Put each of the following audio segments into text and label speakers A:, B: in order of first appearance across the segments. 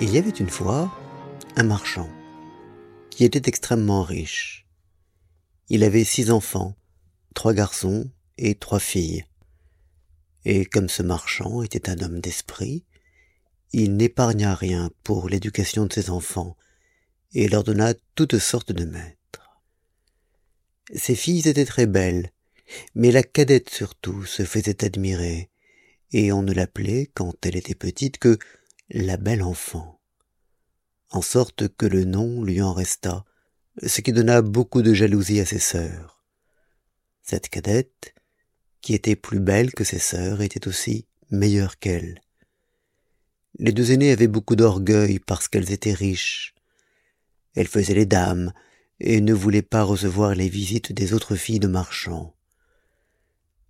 A: Il y avait une fois un marchand qui était extrêmement riche. Il avait six enfants, trois garçons et trois filles. Et comme ce marchand était un homme d'esprit, il n'épargna rien pour l'éducation de ses enfants et leur donna toutes sortes de maîtres. Ses filles étaient très belles, mais la cadette surtout se faisait admirer, et on ne l'appelait, quand elle était petite, que la belle enfant. En sorte que le nom lui en resta, ce qui donna beaucoup de jalousie à ses sœurs. Cette cadette, qui était plus belle que ses sœurs, était aussi meilleure qu'elle. Les deux aînées avaient beaucoup d'orgueil parce qu'elles étaient riches. Elles faisaient les dames et ne voulaient pas recevoir les visites des autres filles de marchands.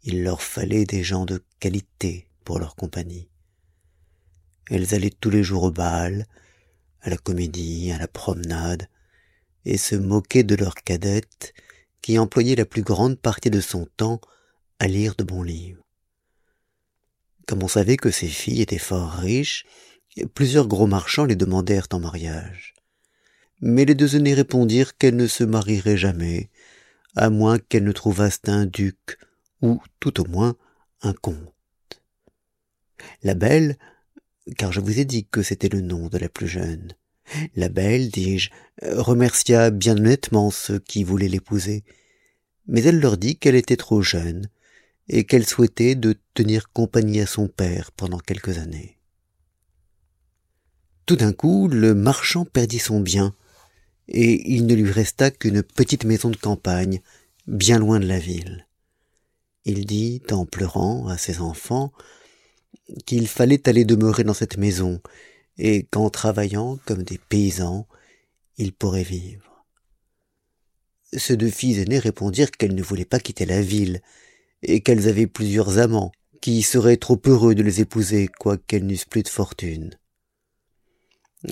A: Il leur fallait des gens de qualité pour leur compagnie. Elles allaient tous les jours au bal, à la comédie, à la promenade, et se moquaient de leur cadette, qui employait la plus grande partie de son temps à lire de bons livres. Comme on savait que ces filles étaient fort riches, plusieurs gros marchands les demandèrent en mariage. Mais les deux aînés répondirent qu'elles ne se marieraient jamais, à moins qu'elles ne trouvassent un duc, ou tout au moins un comte. La belle, car je vous ai dit que c'était le nom de la plus jeune, la belle, dis-je, remercia bien honnêtement ceux qui voulaient l'épouser, mais elle leur dit qu'elle était trop jeune, et qu'elle souhaitait de tenir compagnie à son père pendant quelques années. Tout d'un coup, le marchand perdit son bien, et il ne lui resta qu'une petite maison de campagne, bien loin de la ville. Il dit, en pleurant, à ses enfants, qu'il fallait aller demeurer dans cette maison, et qu'en travaillant comme des paysans, ils pourraient vivre. Ces deux filles aînées répondirent qu'elles ne voulaient pas quitter la ville, et qu'elles avaient plusieurs amants, qui seraient trop heureux de les épouser, quoiqu'elles n'eussent plus de fortune.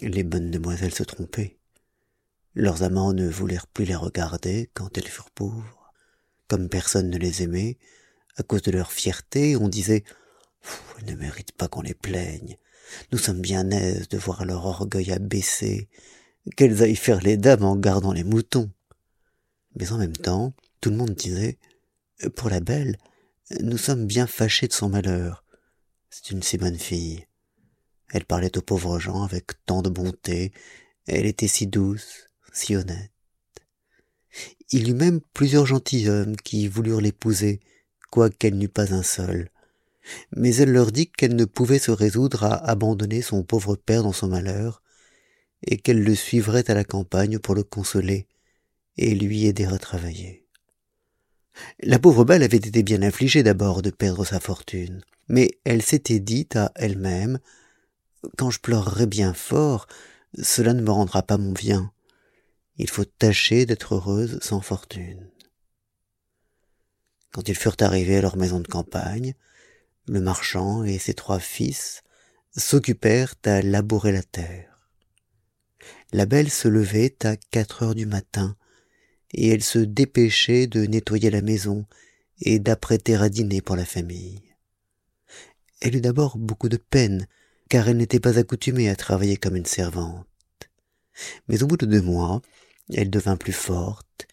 A: Les bonnes demoiselles se trompaient. Leurs amants ne voulurent plus les regarder quand elles furent pauvres. Comme personne ne les aimait, à cause de leur fierté, on disait Elles ne méritent pas qu'on les plaigne. Nous sommes bien aises de voir leur orgueil abaissé, qu'elles aillent faire les dames en gardant les moutons. Mais en même temps, tout le monde disait Pour la belle, nous sommes bien fâchés de son malheur. C'est une si bonne fille. Elle parlait aux pauvres gens avec tant de bonté, elle était si douce, si honnête. Il eut même plusieurs gentilshommes qui voulurent l'épouser, quoiqu'elle n'eût pas un seul. Mais elle leur dit qu'elle ne pouvait se résoudre à abandonner son pauvre père dans son malheur, et qu'elle le suivrait à la campagne pour le consoler et lui aider à travailler. La pauvre belle avait été bien affligée d'abord de perdre sa fortune, mais elle s'était dit à elle-même Quand je pleurerai bien fort, cela ne me rendra pas mon bien. Il faut tâcher d'être heureuse sans fortune. Quand ils furent arrivés à leur maison de campagne, le marchand et ses trois fils s'occupèrent à labourer la terre. La belle se levait à quatre heures du matin, et elle se dépêchait de nettoyer la maison et d'apprêter à dîner pour la famille. Elle eut d'abord beaucoup de peine, car elle n'était pas accoutumée à travailler comme une servante. Mais au bout de deux mois, elle devint plus forte,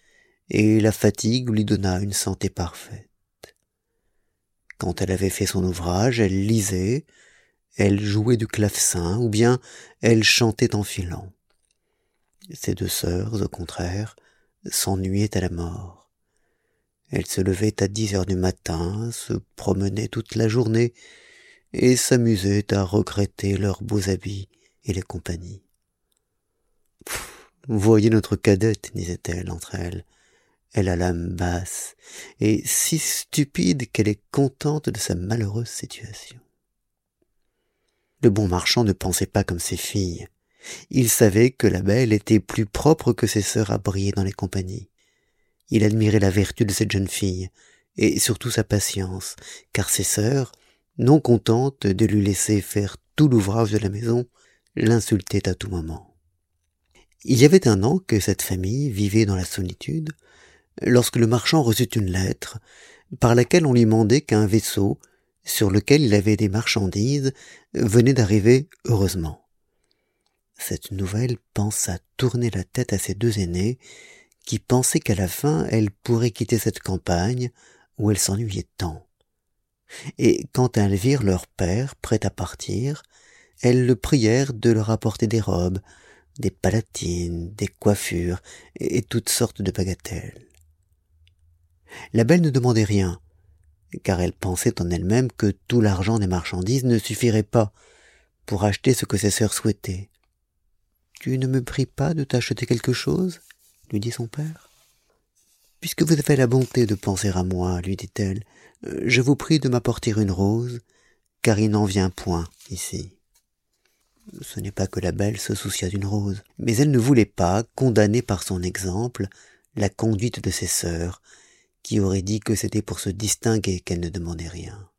A: et la fatigue lui donna une santé parfaite. Quand elle avait fait son ouvrage, elle lisait, elle jouait du clavecin, ou bien elle chantait en filant. Ses deux sœurs, au contraire, s'ennuyaient à la mort. Elles se levaient à dix heures du matin, se promenaient toute la journée, et s'amusaient à regretter leurs beaux habits et les compagnies. Voyez notre cadette, disait-elle entre elles. Elle a l'âme basse, et si stupide qu'elle est contente de sa malheureuse situation. Le bon marchand ne pensait pas comme ses filles. Il savait que la belle était plus propre que ses sœurs à briller dans les compagnies. Il admirait la vertu de cette jeune fille, et surtout sa patience, car ses sœurs, non contentes de lui laisser faire tout l'ouvrage de la maison, l'insultaient à tout moment. Il y avait un an que cette famille vivait dans la solitude, lorsque le marchand reçut une lettre, par laquelle on lui mandait qu'un vaisseau, sur lequel il avait des marchandises, venait d'arriver heureusement. cette nouvelle pensa tourner la tête à ses deux aînés, qui pensaient qu'à la fin elle pourrait quitter cette campagne où elle s'ennuyait tant. Et quand elles virent leur père prêt à partir, elles le prièrent de leur apporter des robes, des palatines, des coiffures et toutes sortes de bagatelles. La belle ne demandait rien, car elle pensait en elle-même que tout l'argent des marchandises ne suffirait pas pour acheter ce que ses sœurs souhaitaient. Tu ne me pries pas de t'acheter quelque chose? lui dit son père. Puisque vous avez la bonté de penser à moi, lui dit-elle, je vous prie de m'apporter une rose, car il n'en vient point ici. Ce n'est pas que la belle se soucia d'une rose, mais elle ne voulait pas, condamner par son exemple, la conduite de ses sœurs, qui auraient dit que c'était pour se distinguer qu'elle ne demandait rien.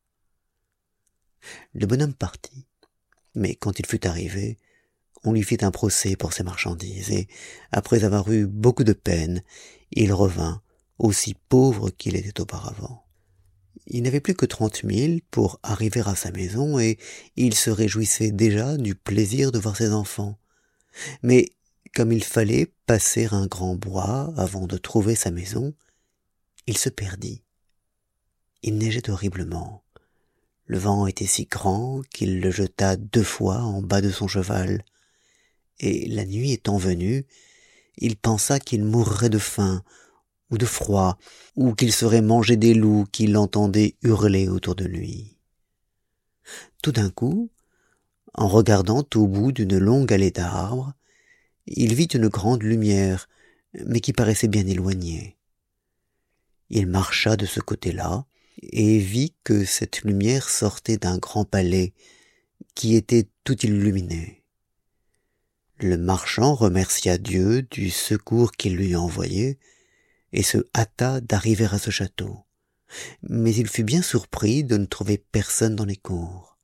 A: Le bonhomme partit, mais quand il fut arrivé, on lui fit un procès pour ses marchandises, et, après avoir eu beaucoup de peine, il revint, aussi pauvre qu'il était auparavant. Il n'avait plus que trente mille pour arriver à sa maison, et il se réjouissait déjà du plaisir de voir ses enfants. Mais, comme il fallait passer un grand bois avant de trouver sa maison, il se perdit. Il neigeait horriblement. Le vent était si grand qu'il le jeta deux fois en bas de son cheval, et la nuit étant venue, il pensa qu'il mourrait de faim, ou de froid, ou qu'il serait mangé des loups qui l'entendaient hurler autour de lui. Tout d'un coup, en regardant au bout d'une longue allée d'arbres, il vit une grande lumière, mais qui paraissait bien éloignée. Il marcha de ce côté-là, et vit que cette lumière sortait d'un grand palais qui était tout illuminé. Le marchand remercia Dieu du secours qu'il lui envoyait et se hâta d'arriver à ce château. Mais il fut bien surpris de ne trouver personne dans les cours.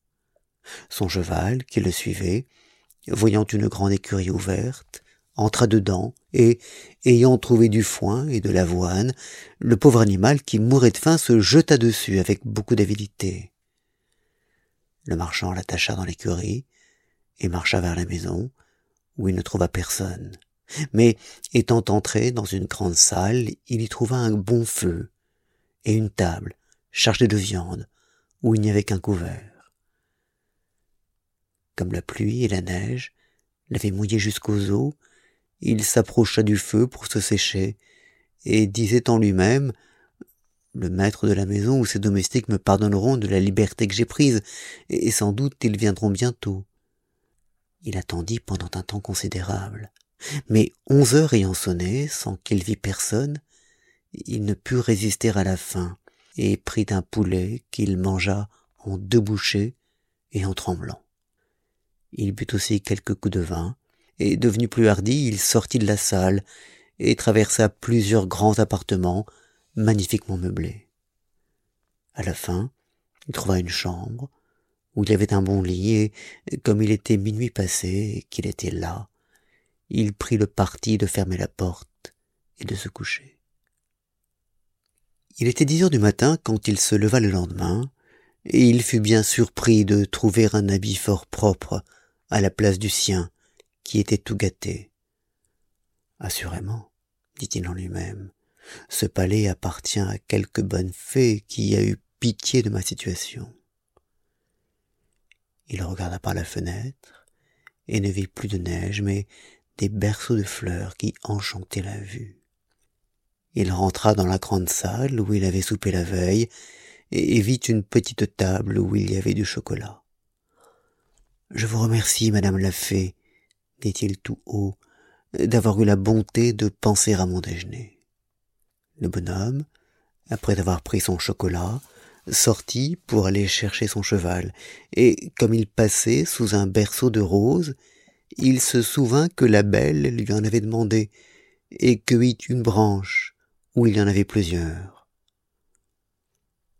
A: Son cheval, qui le suivait, voyant une grande écurie ouverte, entra dedans, et, ayant trouvé du foin et de l'avoine, le pauvre animal qui mourait de faim se jeta dessus avec beaucoup d'avidité. Le marchand l'attacha dans l'écurie, et marcha vers la maison, où il ne trouva personne. Mais, étant entré dans une grande salle, il y trouva un bon feu, et une table, chargée de viande, où il n'y avait qu'un couvert. Comme la pluie et la neige l'avaient mouillé jusqu'aux os, il s'approcha du feu pour se sécher, et disait en lui-même le maître de la maison ou ses domestiques me pardonneront de la liberté que j'ai prise, et sans doute ils viendront bientôt. Il attendit pendant un temps considérable. Mais onze heures ayant sonné, sans qu'il vît personne, il ne put résister à la faim, et prit un poulet qu'il mangea en deux bouchées et en tremblant. Il but aussi quelques coups de vin, et devenu plus hardi, il sortit de la salle, et traversa plusieurs grands appartements, magnifiquement meublés. À la fin, il trouva une chambre, où il y avait un bon lit, et comme il était minuit passé et qu'il était là, il prit le parti de fermer la porte et de se coucher. Il était dix heures du matin quand il se leva le lendemain, et il fut bien surpris de trouver un habit fort propre à la place du sien, qui était tout gâté. Assurément, dit-il en lui-même, ce palais appartient à quelque bonne fée qui a eu pitié de ma situation. Il regarda par la fenêtre et ne vit plus de neige, mais des berceaux de fleurs qui enchantaient la vue. Il rentra dans la grande salle où il avait soupé la veille et vit une petite table où il y avait du chocolat. Je vous remercie, madame la fée, dit-il tout haut, d'avoir eu la bonté de penser à mon déjeuner? Le bonhomme, après avoir pris son chocolat, sortit pour aller chercher son cheval, et comme il passait sous un berceau de roses, il se souvint que la belle lui en avait demandé, et cueillit une branche où il y en avait plusieurs.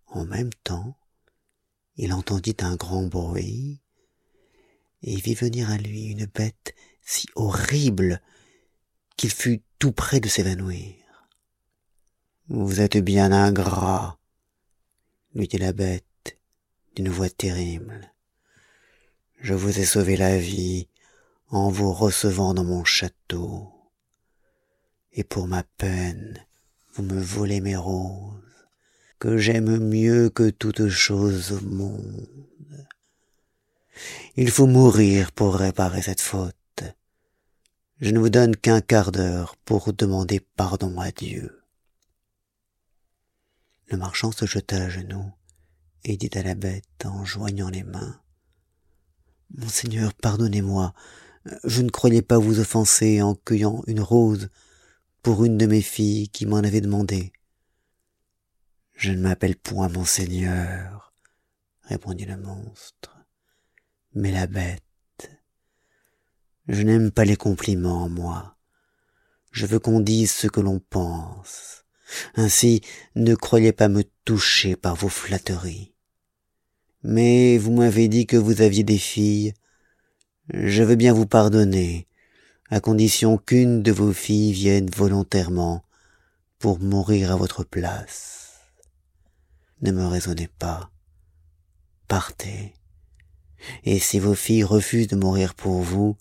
A: En même temps, il entendit un grand bruit, et vit venir à lui une bête si horrible qu'il fut tout près de s'évanouir. Vous êtes bien ingrat, lui dit la bête d'une voix terrible. Je vous ai sauvé la vie en vous recevant dans mon château. Et pour ma peine, vous me volez mes roses, que j'aime mieux que toute chose au monde. Il faut mourir pour réparer cette faute. Je ne vous donne qu'un quart d'heure pour demander pardon à Dieu. Le marchand se jeta à genoux et dit à la bête en joignant les mains. Monseigneur, pardonnez-moi, je ne croyais pas vous offenser en cueillant une rose pour une de mes filles qui m'en avait demandé. Je ne m'appelle point monseigneur, répondit le monstre, mais la bête. Je n'aime pas les compliments, moi. Je veux qu'on dise ce que l'on pense. Ainsi, ne croyez pas me toucher par vos flatteries. Mais vous m'avez dit que vous aviez des filles. Je veux bien vous pardonner, à condition qu'une de vos filles vienne volontairement pour mourir à votre place. Ne me raisonnez pas. Partez. Et si vos filles refusent de mourir pour vous,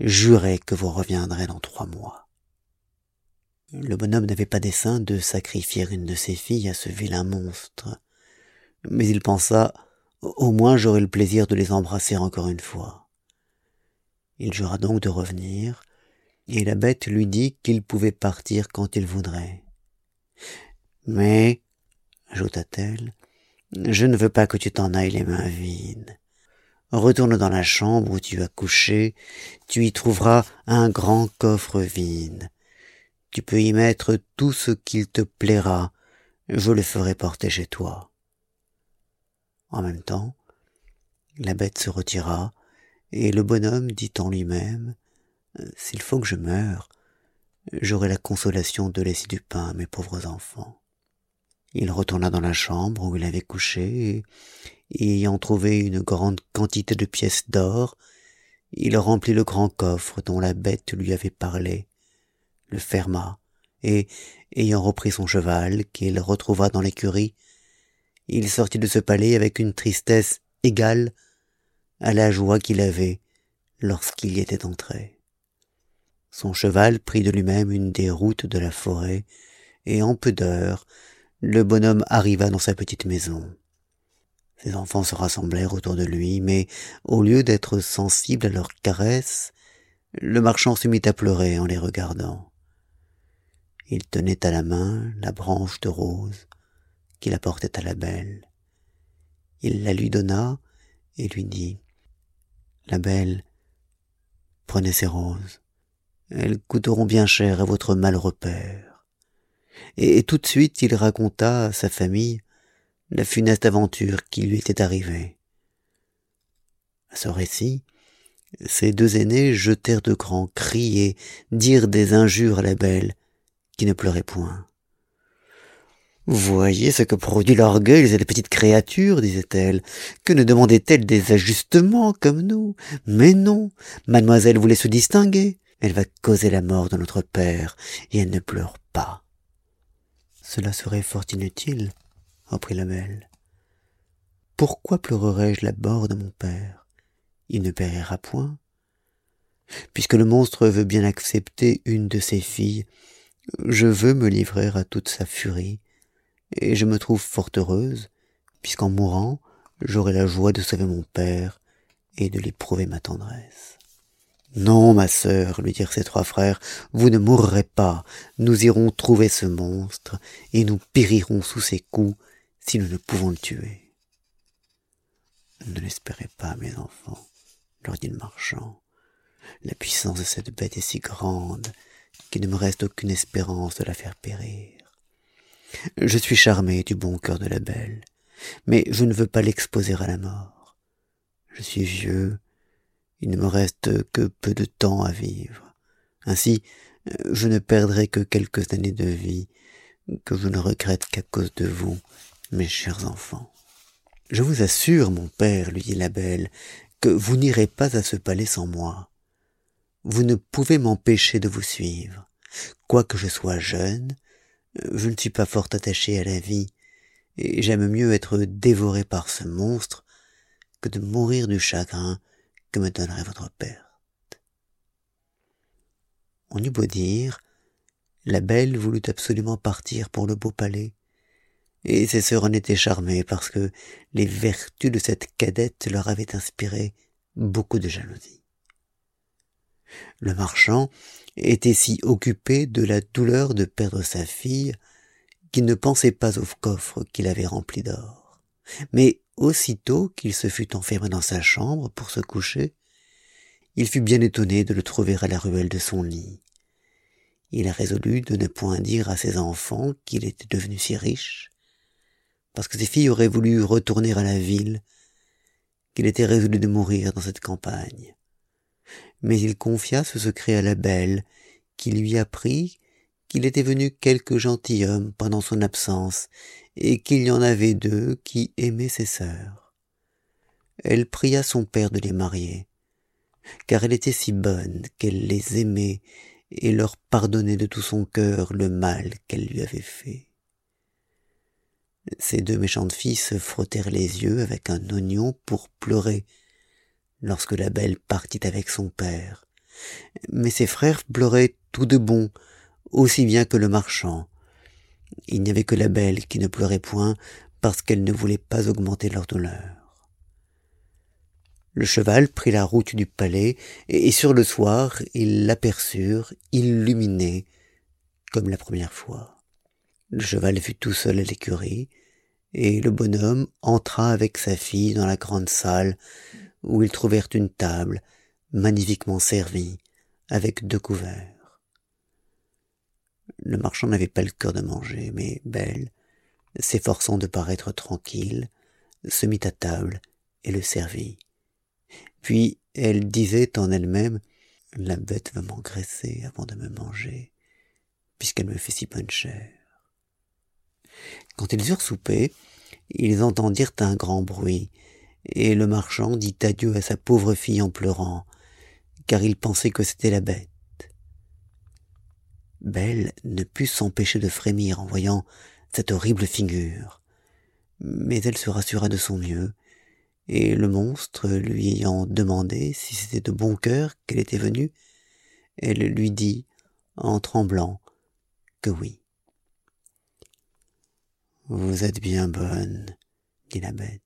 A: jurez que vous reviendrez dans trois mois. Le bonhomme n'avait pas dessein de sacrifier une de ses filles à ce vilain monstre, mais il pensa au moins j'aurai le plaisir de les embrasser encore une fois. Il jura donc de revenir, et la bête lui dit qu'il pouvait partir quand il voudrait. Mais, ajouta-t-elle, je ne veux pas que tu t'en ailles les mains vides. Retourne dans la chambre où tu as couché, tu y trouveras un grand coffre vide. Tu peux y mettre tout ce qu'il te plaira, je le ferai porter chez toi. En même temps, la bête se retira, et le bonhomme dit en lui-même, S'il faut que je meure, j'aurai la consolation de laisser du pain à mes pauvres enfants. Il retourna dans la chambre où il avait couché, et ayant trouvé une grande quantité de pièces d'or, il remplit le grand coffre dont la bête lui avait parlé, le ferma, et, ayant repris son cheval, qu'il retrouva dans l'écurie, il sortit de ce palais avec une tristesse égale à la joie qu'il avait lorsqu'il y était entré. Son cheval prit de lui-même une des routes de la forêt, et en peu d'heures, le bonhomme arriva dans sa petite maison. Ses enfants se rassemblèrent autour de lui, mais au lieu d'être sensible à leurs caresses, le marchand se mit à pleurer en les regardant. Il tenait à la main la branche de rose qu'il apportait à la belle. Il la lui donna et lui dit La belle, prenez ces roses. Elles coûteront bien cher à votre malheureux père. Et, et tout de suite il raconta à sa famille la funeste aventure qui lui était arrivée. À ce récit, ses deux aînés jetèrent de grands cris et dirent des injures à la belle, qui ne pleurait point. Voyez ce que produit l'orgueil de la petite créature, disait-elle. Que ne demandait-elle des ajustements comme nous? Mais non, mademoiselle voulait se distinguer. Elle va causer la mort de notre père, et elle ne pleure pas. Cela serait fort inutile, reprit la belle. Pourquoi pleurerais-je la mort de mon père? Il ne périra point. Puisque le monstre veut bien accepter une de ses filles, je veux me livrer à toute sa furie, et je me trouve fort heureuse, puisqu'en mourant, j'aurai la joie de sauver mon père et de lui prouver ma tendresse. Non, ma sœur, lui dirent ses trois frères, vous ne mourrez pas, nous irons trouver ce monstre, et nous périrons sous ses coups si nous ne pouvons le tuer. Ne l'espérez pas, mes enfants, leur dit le marchand. La puissance de cette bête est si grande qu'il ne me reste aucune espérance de la faire périr. Je suis charmé du bon cœur de la belle, mais je ne veux pas l'exposer à la mort. Je suis vieux, il ne me reste que peu de temps à vivre. Ainsi, je ne perdrai que quelques années de vie, que je ne regrette qu'à cause de vous, mes chers enfants. Je vous assure, mon père, lui dit la belle, que vous n'irez pas à ce palais sans moi. Vous ne pouvez m'empêcher de vous suivre. Quoique je sois jeune, je ne suis pas fort attaché à la vie, et j'aime mieux être dévoré par ce monstre que de mourir du chagrin que me donnerait votre perte. On eut beau dire, la belle voulut absolument partir pour le beau palais, et ses sœurs en étaient charmées parce que les vertus de cette cadette leur avaient inspiré beaucoup de jalousie. Le marchand était si occupé de la douleur de perdre sa fille qu'il ne pensait pas au coffre qu'il avait rempli d'or. Mais aussitôt qu'il se fut enfermé dans sa chambre pour se coucher, il fut bien étonné de le trouver à la ruelle de son lit. Il résolut de ne point dire à ses enfants qu'il était devenu si riche, parce que ses filles auraient voulu retourner à la ville, qu'il était résolu de mourir dans cette campagne. Mais il confia ce secret à la belle, qui lui apprit qu'il était venu quelque gentilhomme pendant son absence, et qu'il y en avait deux qui aimaient ses sœurs. Elle pria son père de les marier, car elle était si bonne qu'elle les aimait et leur pardonnait de tout son cœur le mal qu'elle lui avait fait. Ces deux méchantes filles se frottèrent les yeux avec un oignon pour pleurer lorsque la belle partit avec son père. Mais ses frères pleuraient tout de bon, aussi bien que le marchand. Il n'y avait que la belle qui ne pleurait point parce qu'elle ne voulait pas augmenter leur douleur. Le cheval prit la route du palais, et sur le soir ils l'aperçurent, illuminé, comme la première fois. Le cheval fut tout seul à l'écurie, et le bonhomme entra avec sa fille dans la grande salle, où ils trouvèrent une table, magnifiquement servie, avec deux couverts. Le marchand n'avait pas le cœur de manger, mais Belle, s'efforçant de paraître tranquille, se mit à table et le servit. Puis elle disait en elle-même La bête va m'engraisser avant de me manger, puisqu'elle me fait si bonne chair. Quand ils eurent soupé, ils entendirent un grand bruit, et le marchand dit adieu à sa pauvre fille en pleurant, car il pensait que c'était la bête. Belle ne put s'empêcher de frémir en voyant cette horrible figure, mais elle se rassura de son mieux, et le monstre lui ayant demandé si c'était de bon cœur qu'elle était venue, elle lui dit, en tremblant, que oui. Vous êtes bien bonne, dit la bête,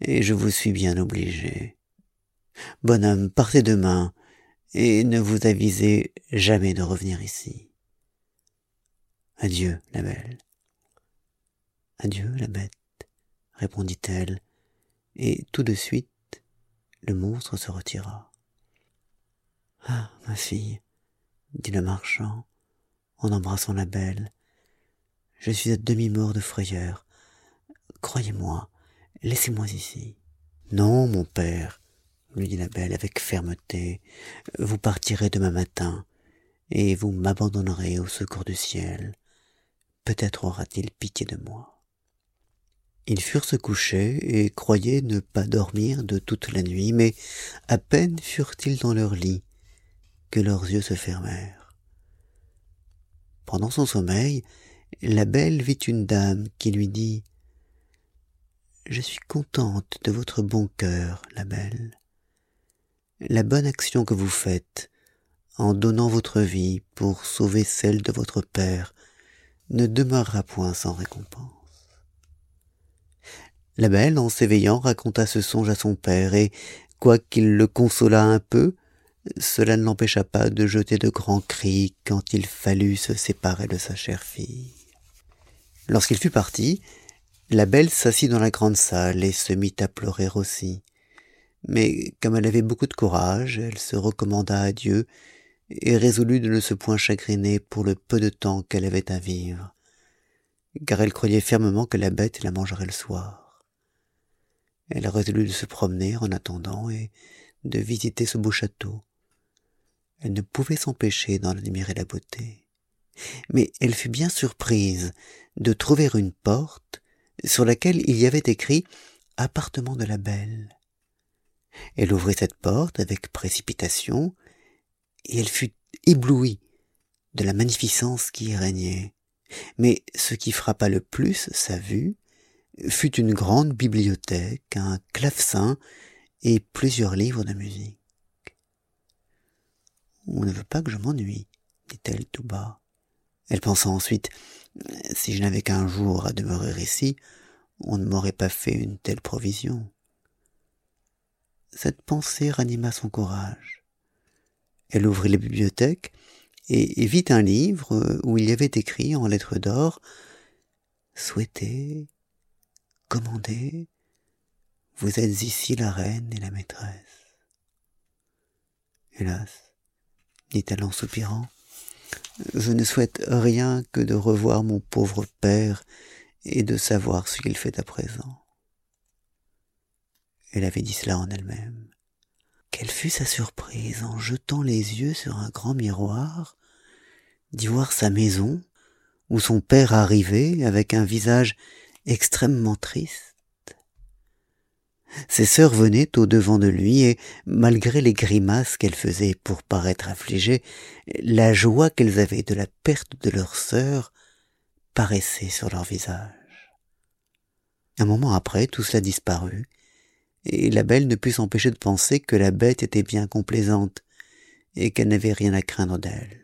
A: et je vous suis bien obligé. Bonhomme, partez demain, et ne vous avisez jamais de revenir ici. Adieu, la belle. Adieu, la bête, répondit-elle, et tout de suite le monstre se retira. Ah, ma fille, dit le marchand, en embrassant la belle, je suis à demi-mort de frayeur. Croyez-moi, laissez-moi ici. Non, mon père, lui dit la belle avec fermeté, vous partirez demain matin, et vous m'abandonnerez au secours du ciel. Peut-être aura-t-il pitié de moi. Ils furent se coucher et croyaient ne pas dormir de toute la nuit, mais à peine furent-ils dans leur lit que leurs yeux se fermèrent. Pendant son sommeil, la belle vit une dame qui lui dit Je suis contente de votre bon cœur, la belle. La bonne action que vous faites en donnant votre vie pour sauver celle de votre père ne demeurera point sans récompense. La belle, en s'éveillant, raconta ce songe à son père, et, quoiqu'il le consolât un peu, cela ne l'empêcha pas de jeter de grands cris quand il fallut se séparer de sa chère fille. Lorsqu'il fut parti, la belle s'assit dans la grande salle et se mit à pleurer aussi. Mais comme elle avait beaucoup de courage, elle se recommanda à Dieu et résolut de ne se point chagriner pour le peu de temps qu'elle avait à vivre, car elle croyait fermement que la bête la mangerait le soir. Elle résolut de se promener en attendant et de visiter ce beau château. Elle ne pouvait s'empêcher d'en admirer la beauté. Mais elle fut bien surprise de trouver une porte sur laquelle il y avait écrit appartement de la belle. Elle ouvrit cette porte avec précipitation, et elle fut éblouie de la magnificence qui y régnait. Mais ce qui frappa le plus sa vue, fut une grande bibliothèque, un clavecin et plusieurs livres de musique. on ne veut pas que je m'ennuie dit-elle tout bas elle pensa ensuite si je n'avais qu'un jour à demeurer ici on ne m'aurait pas fait une telle provision cette pensée ranima son courage. Elle ouvrit la bibliothèque et vit un livre où il y avait écrit en lettres d'or souhaitez commandez vous êtes ici la reine et la maîtresse hélas dit-elle en soupirant je ne souhaite rien que de revoir mon pauvre père et de savoir ce qu'il fait à présent. Elle avait dit cela en elle-même. Quelle fut sa surprise en jetant les yeux sur un grand miroir d'y voir sa maison où son père arrivait avec un visage extrêmement triste ses sœurs venaient au devant de lui et malgré les grimaces qu'elles faisaient pour paraître affligées la joie qu'elles avaient de la perte de leur sœur paraissait sur leur visage. Un moment après tout cela disparut et la belle ne put s'empêcher de penser que la bête était bien complaisante et qu'elle n'avait rien à craindre d'elle.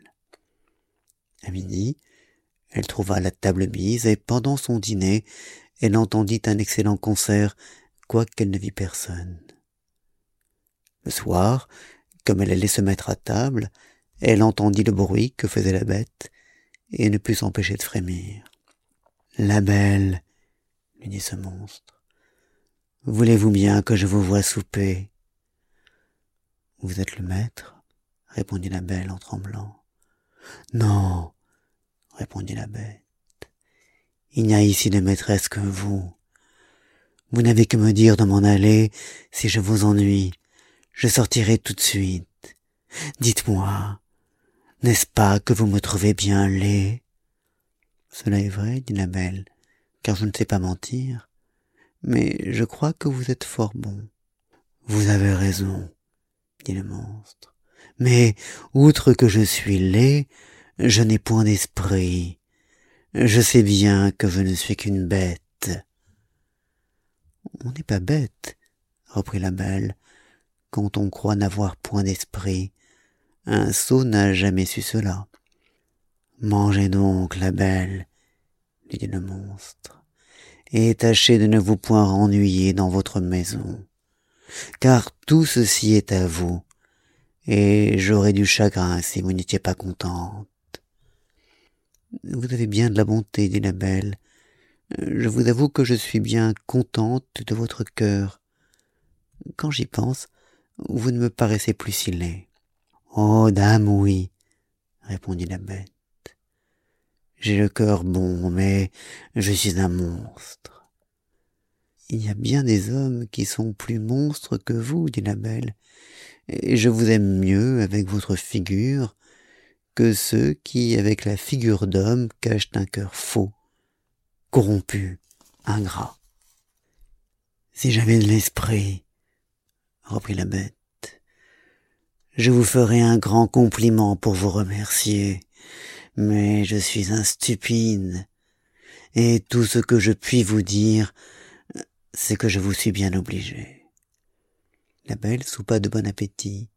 A: À midi elle trouva la table mise et pendant son dîner elle entendit un excellent concert quoiqu'elle ne vit personne. Le soir comme elle allait se mettre à table elle entendit le bruit que faisait la bête et ne put s'empêcher de frémir la belle! lui dit ce monstre voulez-vous bien que je vous voie souper vous êtes le maître répondit la belle en tremblant non! répondit la bête il n'y a ici de maîtresse que vous vous n'avez que me dire de m'en aller si je vous ennuie. Je sortirai tout de suite. Dites-moi n'est-ce pas que vous me trouvez bien laid? Cela est vrai dit la belle car je ne sais pas mentir mais je crois que vous êtes fort bon. Vous avez raison dit le monstre mais outre que je suis laid je n'ai point d'esprit. Je sais bien que je ne suis qu'une bête on n'est pas bête reprit la belle quand on croit n'avoir point d'esprit. Un sot n'a jamais su cela. Mangez donc la belle lui dit le monstre et tâchez de ne vous point ennuyer dans votre maison. Car tout ceci est à vous et j'aurais du chagrin si vous n'étiez pas contente. Vous avez bien de la bonté dit la belle je vous avoue que je suis bien contente de votre cœur. Quand j'y pense vous ne me paraissez plus si laid. Oh dame oui répondit la bête. J'ai le cœur bon mais je suis un monstre. Il y a bien des hommes qui sont plus monstres que vous dit la belle et je vous aime mieux avec votre figure que ceux qui avec la figure d'homme cachent un cœur faux corrompu ingrat si j'avais de l'esprit reprit la bête je vous ferais un grand compliment pour vous remercier mais je suis un stupide. Et tout ce que je puis vous dire c'est que je vous suis bien obligé la belle soupa de bon appétit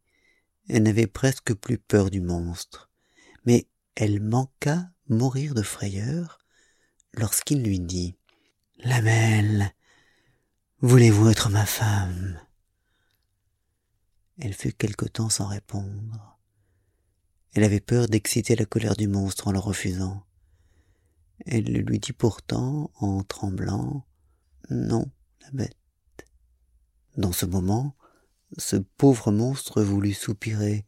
A: elle n'avait presque plus peur du monstre mais elle manqua mourir de frayeur lorsqu'il lui dit la belle voulez-vous être ma femme? Elle fut quelque temps sans répondre. Elle avait peur d'exciter la colère du monstre en le refusant. Elle le lui dit pourtant en tremblant non la bête dans ce moment ce pauvre monstre voulut soupirer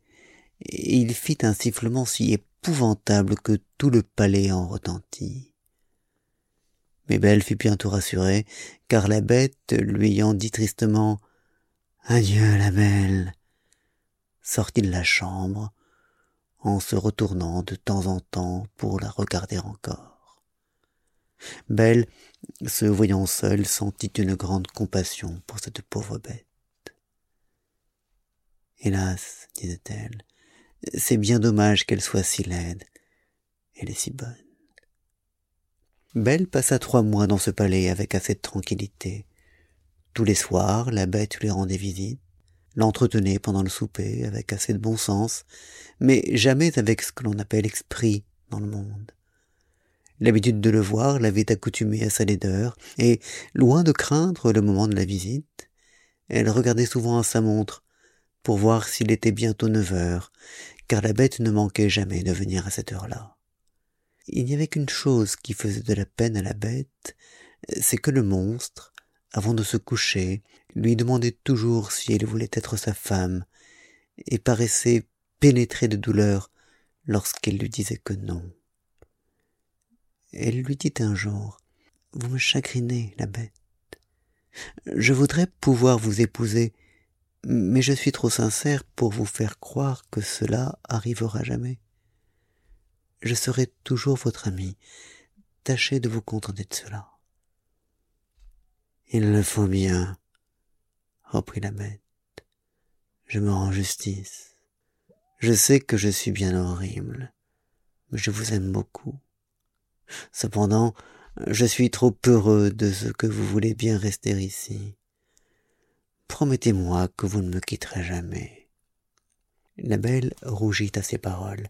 A: et il fit un sifflement si épouvantable que tout le palais en retentit mais belle fut bientôt rassurée car la bête lui ayant dit tristement adieu la belle! Sortit de la chambre en se retournant de temps en temps pour la regarder encore. Belle se voyant seule sentit une grande compassion pour cette pauvre bête hélas disait-elle c'est bien dommage qu'elle soit si laide. Elle est si bonne belle passa trois mois dans ce palais avec assez de tranquillité tous les soirs la bête lui rendait visite l'entretenait pendant le souper avec assez de bon sens, mais jamais avec ce que l'on appelle esprit dans le monde. L'habitude de le voir l'avait accoutumée à sa laideur, et, loin de craindre le moment de la visite, elle regardait souvent à sa montre pour voir s'il était bientôt neuf heures, car la bête ne manquait jamais de venir à cette heure-là. Il n'y avait qu'une chose qui faisait de la peine à la bête, c'est que le monstre, avant de se coucher, lui demandait toujours si elle voulait être sa femme, et paraissait pénétré de douleur lorsqu'elle lui disait que non. Elle lui dit un jour, Vous me chagrinez, la bête. Je voudrais pouvoir vous épouser, mais je suis trop sincère pour vous faire croire que cela arrivera jamais. Je serai toujours votre ami. Tâchez de vous contenter de cela. Il le faut bien, reprit la bête. Je me rends justice. Je sais que je suis bien horrible, mais je vous aime beaucoup. Cependant, je suis trop heureux de ce que vous voulez bien rester ici. Promettez-moi que vous ne me quitterez jamais. La belle rougit à ces paroles.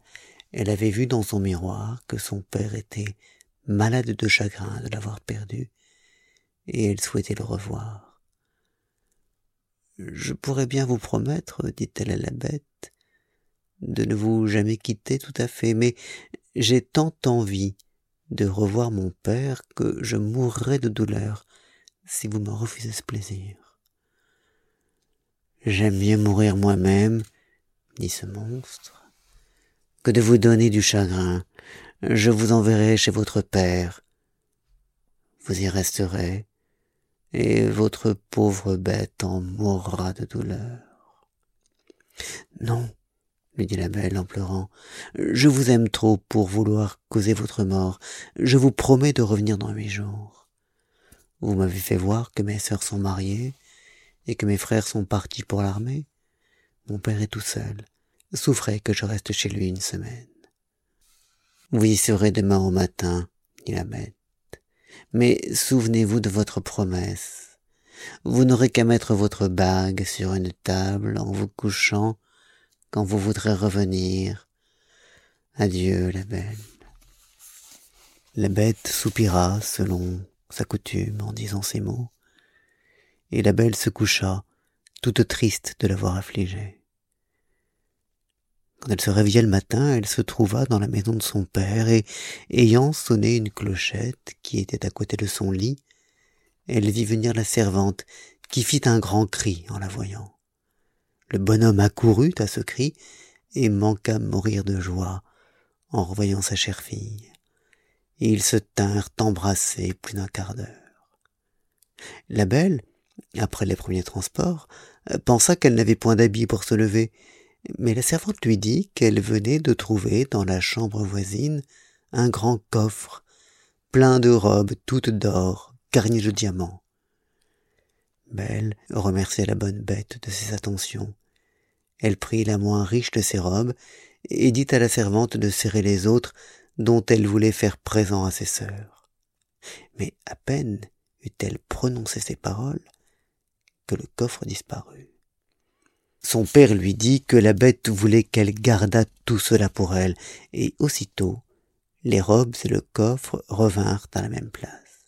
A: Elle avait vu dans son miroir que son père était malade de chagrin de l'avoir perdu, et elle souhaitait le revoir. Je pourrais bien vous promettre, dit-elle à la bête, de ne vous jamais quitter tout à fait, mais j'ai tant envie de revoir mon père que je mourrais de douleur si vous me refusez ce plaisir. J'aime mieux mourir moi-même, dit ce monstre, que de vous donner du chagrin. Je vous enverrai chez votre père. Vous y resterez, et votre pauvre bête en mourra de douleur. Non, lui dit la belle en pleurant. Je vous aime trop pour vouloir causer votre mort. Je vous promets de revenir dans huit jours. Vous m'avez fait voir que mes sœurs sont mariées et que mes frères sont partis pour l'armée. Mon père est tout seul. Souffrez que je reste chez lui une semaine. Vous y serez demain au matin, dit la bête. Mais souvenez-vous de votre promesse. Vous n'aurez qu'à mettre votre bague sur une table en vous couchant quand vous voudrez revenir. Adieu, la belle. La bête soupira selon sa coutume en disant ces mots, et la belle se coucha, toute triste de l'avoir affligée. Quand elle se réveilla le matin, elle se trouva dans la maison de son père, et, ayant sonné une clochette qui était à côté de son lit, elle vit venir la servante, qui fit un grand cri en la voyant. Le bonhomme accourut à ce cri et manqua mourir de joie en revoyant sa chère fille. Et ils se tinrent embrassés plus d'un quart d'heure. La belle, après les premiers transports, pensa qu'elle n'avait point d'habits pour se lever, mais la servante lui dit qu'elle venait de trouver dans la chambre voisine un grand coffre, plein de robes toutes d'or, garnies de diamants. Belle remercia la bonne bête de ses attentions. Elle prit la moins riche de ses robes et dit à la servante de serrer les autres dont elle voulait faire présent à ses sœurs. Mais à peine eut-elle prononcé ces paroles que le coffre disparut. Son père lui dit que la bête voulait qu'elle gardât tout cela pour elle, et aussitôt les robes et le coffre revinrent à la même place.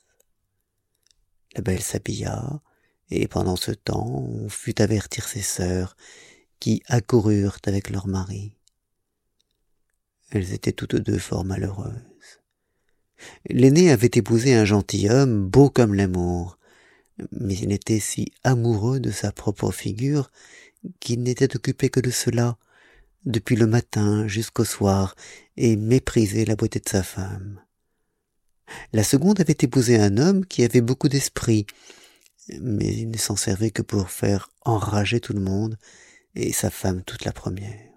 A: La belle s'habilla, et pendant ce temps on fut avertir ses sœurs, qui accoururent avec leur mari. Elles étaient toutes deux fort malheureuses. L'aîné avait épousé un gentilhomme beau comme l'amour, mais il était si amoureux de sa propre figure qu'il n'était occupé que de cela, depuis le matin jusqu'au soir, et méprisait la beauté de sa femme. La seconde avait épousé un homme qui avait beaucoup d'esprit, mais il ne s'en servait que pour faire enrager tout le monde, et sa femme toute la première.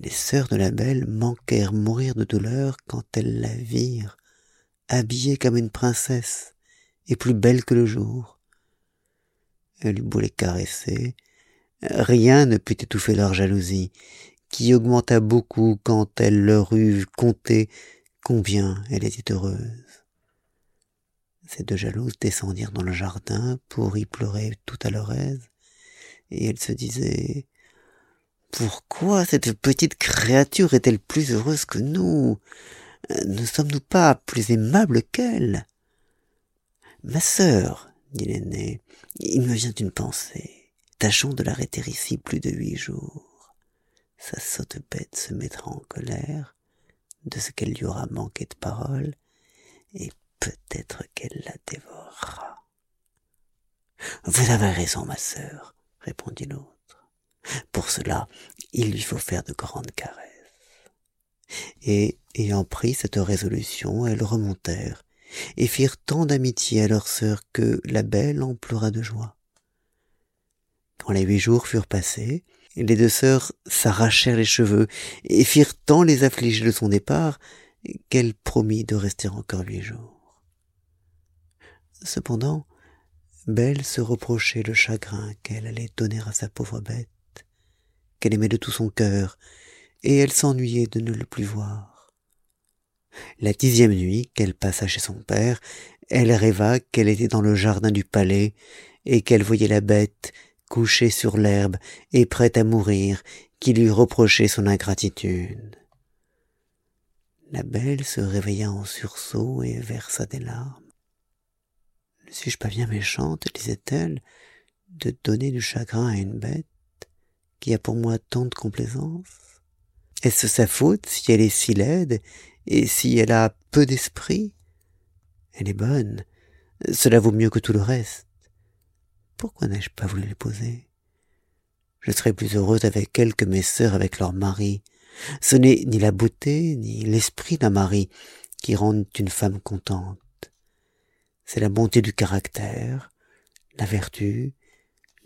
A: Les sœurs de la belle manquèrent mourir de douleur quand elles la virent, habillée comme une princesse, et plus belle que le jour. Elle eut beau les caresser, rien ne put étouffer leur jalousie, qui augmenta beaucoup quand elle leur eut conté combien elle était heureuse. Ces deux jalouses descendirent dans le jardin pour y pleurer tout à leur aise, et elle se disait pourquoi cette petite créature est-elle plus heureuse que nous? Ne sommes-nous pas plus aimables qu'elle? Ma sœur dit l'aîné il me vient une pensée tâchons de l'arrêter ici plus de huit jours. Sa sotte bête se mettra en colère de ce qu'elle lui aura manqué de parole et peut-être qu'elle la dévorera. Vous avez raison ma sœur répondit l'autre. Pour cela il lui faut faire de grandes caresses. Et ayant pris cette résolution elles remontèrent et firent tant d'amitié à leur sœur que la belle en pleura de joie quand les huit jours furent passés les deux sœurs s'arrachèrent les cheveux et firent tant les affliger de son départ qu'elle promit de rester encore huit jours. Cependant belle se reprochait le chagrin qu'elle allait donner à sa pauvre bête qu'elle aimait de tout son cœur et elle s'ennuyait de ne le plus voir. La dixième nuit qu'elle passa chez son père elle rêva qu'elle était dans le jardin du palais et qu'elle voyait la bête couchée sur l'herbe et prête à mourir qui lui reprochait son ingratitude. La belle se réveilla en sursaut et versa des larmes. Ne suis-je pas bien méchante disait-elle de donner du chagrin à une bête qui a pour moi tant de complaisance? Est-ce sa faute si elle est si laide et si elle a peu d'esprit? Elle est bonne. Cela vaut mieux que tout le reste pourquoi n'ai-je pas voulu l'épouser je serais plus heureuse avec elle que mes sœurs avec leurs maris ce n'est ni la beauté ni l'esprit d'un mari qui rendent une femme contente. C'est la bonté du caractère la vertu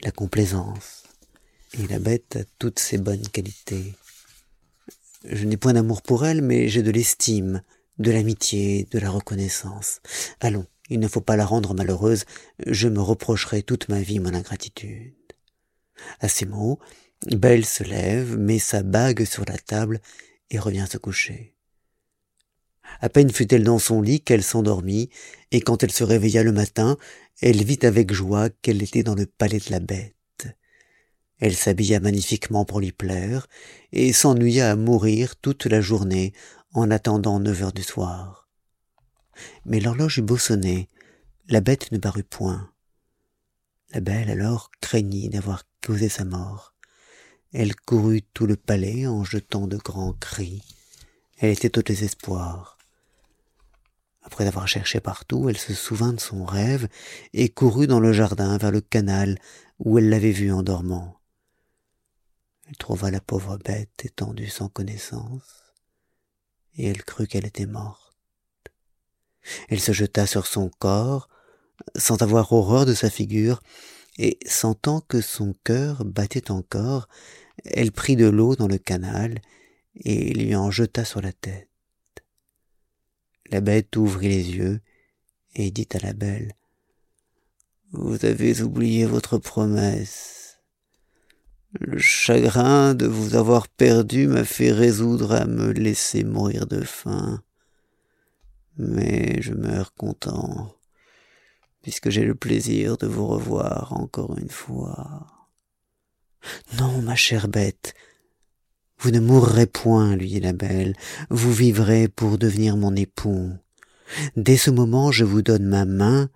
A: la complaisance et la bête a toutes ces bonnes qualités. Je n'ai point d'amour pour elle mais j'ai de l'estime de l'amitié de la reconnaissance. Allons il ne faut pas la rendre malheureuse. Je me reprocherai toute ma vie mon ingratitude. À ces mots belle se lève met sa bague sur la table et revient se coucher. À peine fut-elle dans son lit qu'elle s'endormit et quand elle se réveilla le matin elle vit avec joie qu'elle était dans le palais de la bête. Elle s'habilla magnifiquement pour lui plaire et s'ennuya à mourir toute la journée en attendant neuf heures du soir mais l'horloge eut beau sonner la bête ne parut point. La belle alors craignit d'avoir causé sa mort. Elle courut tout le palais en jetant de grands cris. Elle était au désespoir. Après avoir cherché partout elle se souvint de son rêve et courut dans le jardin vers le canal où elle l'avait vu en dormant. Elle trouva la pauvre bête étendue sans connaissance et elle crut qu'elle était morte elle se jeta sur son corps sans avoir horreur de sa figure et sentant que son cœur battait encore elle prit de l'eau dans le canal et lui en jeta sur la tête. La bête ouvrit les yeux et dit à la belle vous avez oublié votre promesse. Le chagrin de vous avoir perdu m'a fait résoudre à me laisser mourir de faim mais je meurs content puisque j'ai le plaisir de vous revoir encore une fois. Non ma chère bête vous ne mourrez point lui dit la belle. Vous vivrez pour devenir mon époux. Dès ce moment je vous donne ma main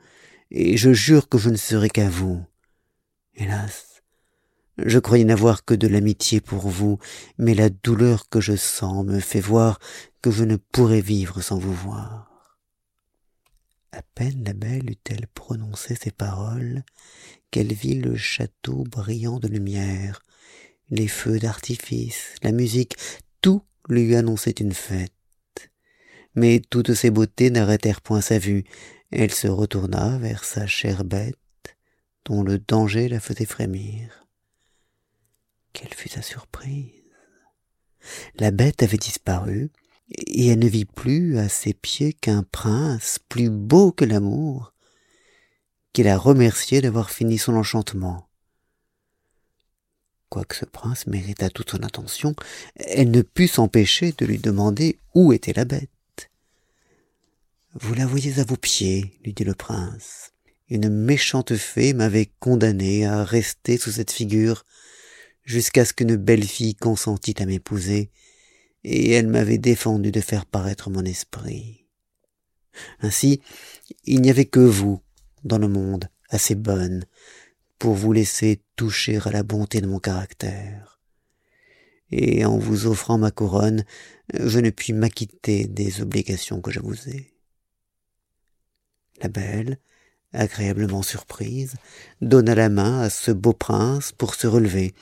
A: et je jure que je ne serai qu'à vous. Hélas je croyais n'avoir que de l'amitié pour vous mais la douleur que je sens me fait voir que je ne pourrai vivre sans vous voir à peine la belle eut-elle prononcé ces paroles qu'elle vit le château brillant de lumière les feux d'artifice la musique tout lui annonçait une fête. Mais toutes ces beautés n'arrêtèrent point sa vue. Elle se retourna vers sa chère bête dont le danger la faisait frémir. Quelle fut sa surprise? La bête avait disparu et elle ne vit plus à ses pieds qu'un prince plus beau que l'amour qui la remerciait d'avoir fini son enchantement. Quoique ce prince méritât toute son attention elle ne put s'empêcher de lui demander où était la bête. Vous la voyez à vos pieds lui dit le prince. Une méchante fée m'avait condamné à rester sous cette figure jusqu'à ce qu'une belle fille consentît à m'épouser, et elle m'avait défendu de faire paraître mon esprit. Ainsi, il n'y avait que vous, dans le monde, assez bonne, pour vous laisser toucher à la bonté de mon caractère. Et en vous offrant ma couronne, je ne puis m'acquitter des obligations que je vous ai. La belle, agréablement surprise, donna la main à ce beau prince pour se relever.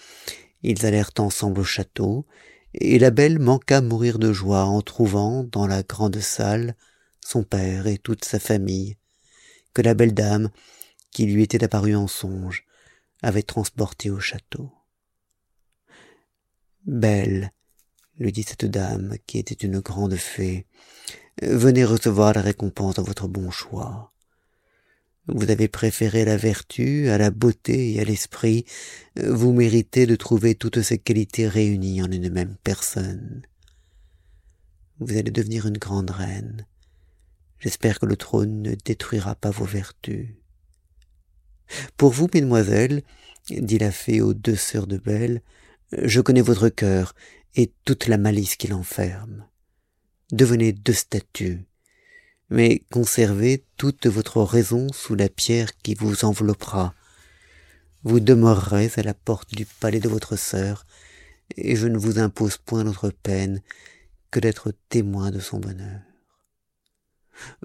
A: Ils allèrent ensemble au château, et la belle manqua mourir de joie en trouvant, dans la grande salle, son père et toute sa famille, que la belle dame, qui lui était apparue en songe, avait transporté au château. Belle, lui dit cette dame, qui était une grande fée, venez recevoir la récompense de votre bon choix. Vous avez préféré la vertu à la beauté et à l'esprit, vous méritez de trouver toutes ces qualités réunies en une même personne. Vous allez devenir une grande reine. J'espère que le trône ne détruira pas vos vertus. Pour vous, mesdemoiselles, dit la fée aux deux sœurs de Belle, je connais votre cœur et toute la malice qu'il enferme. Devenez deux statues, mais conservez toute votre raison sous la pierre qui vous enveloppera. Vous demeurerez à la porte du palais de votre sœur, et je ne vous impose point d'autre peine que d'être témoin de son bonheur.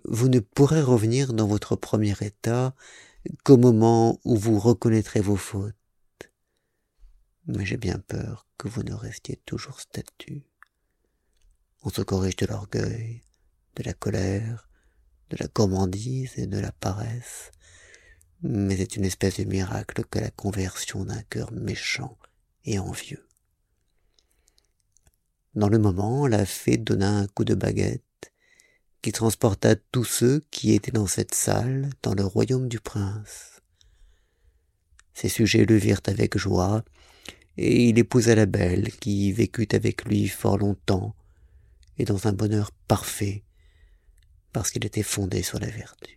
A: Vous ne pourrez revenir dans votre premier état qu'au moment où vous reconnaîtrez vos fautes. Mais j'ai bien peur que vous ne restiez toujours statue. On se corrige de l'orgueil, de la colère, de la gourmandise et de la paresse, mais c'est une espèce de miracle que la conversion d'un cœur méchant et envieux. Dans le moment, la fée donna un coup de baguette qui transporta tous ceux qui étaient dans cette salle dans le royaume du prince. Ses sujets le virent avec joie, et il épousa la belle qui vécut avec lui fort longtemps et dans un bonheur parfait parce qu'il était fondé sur la vertu.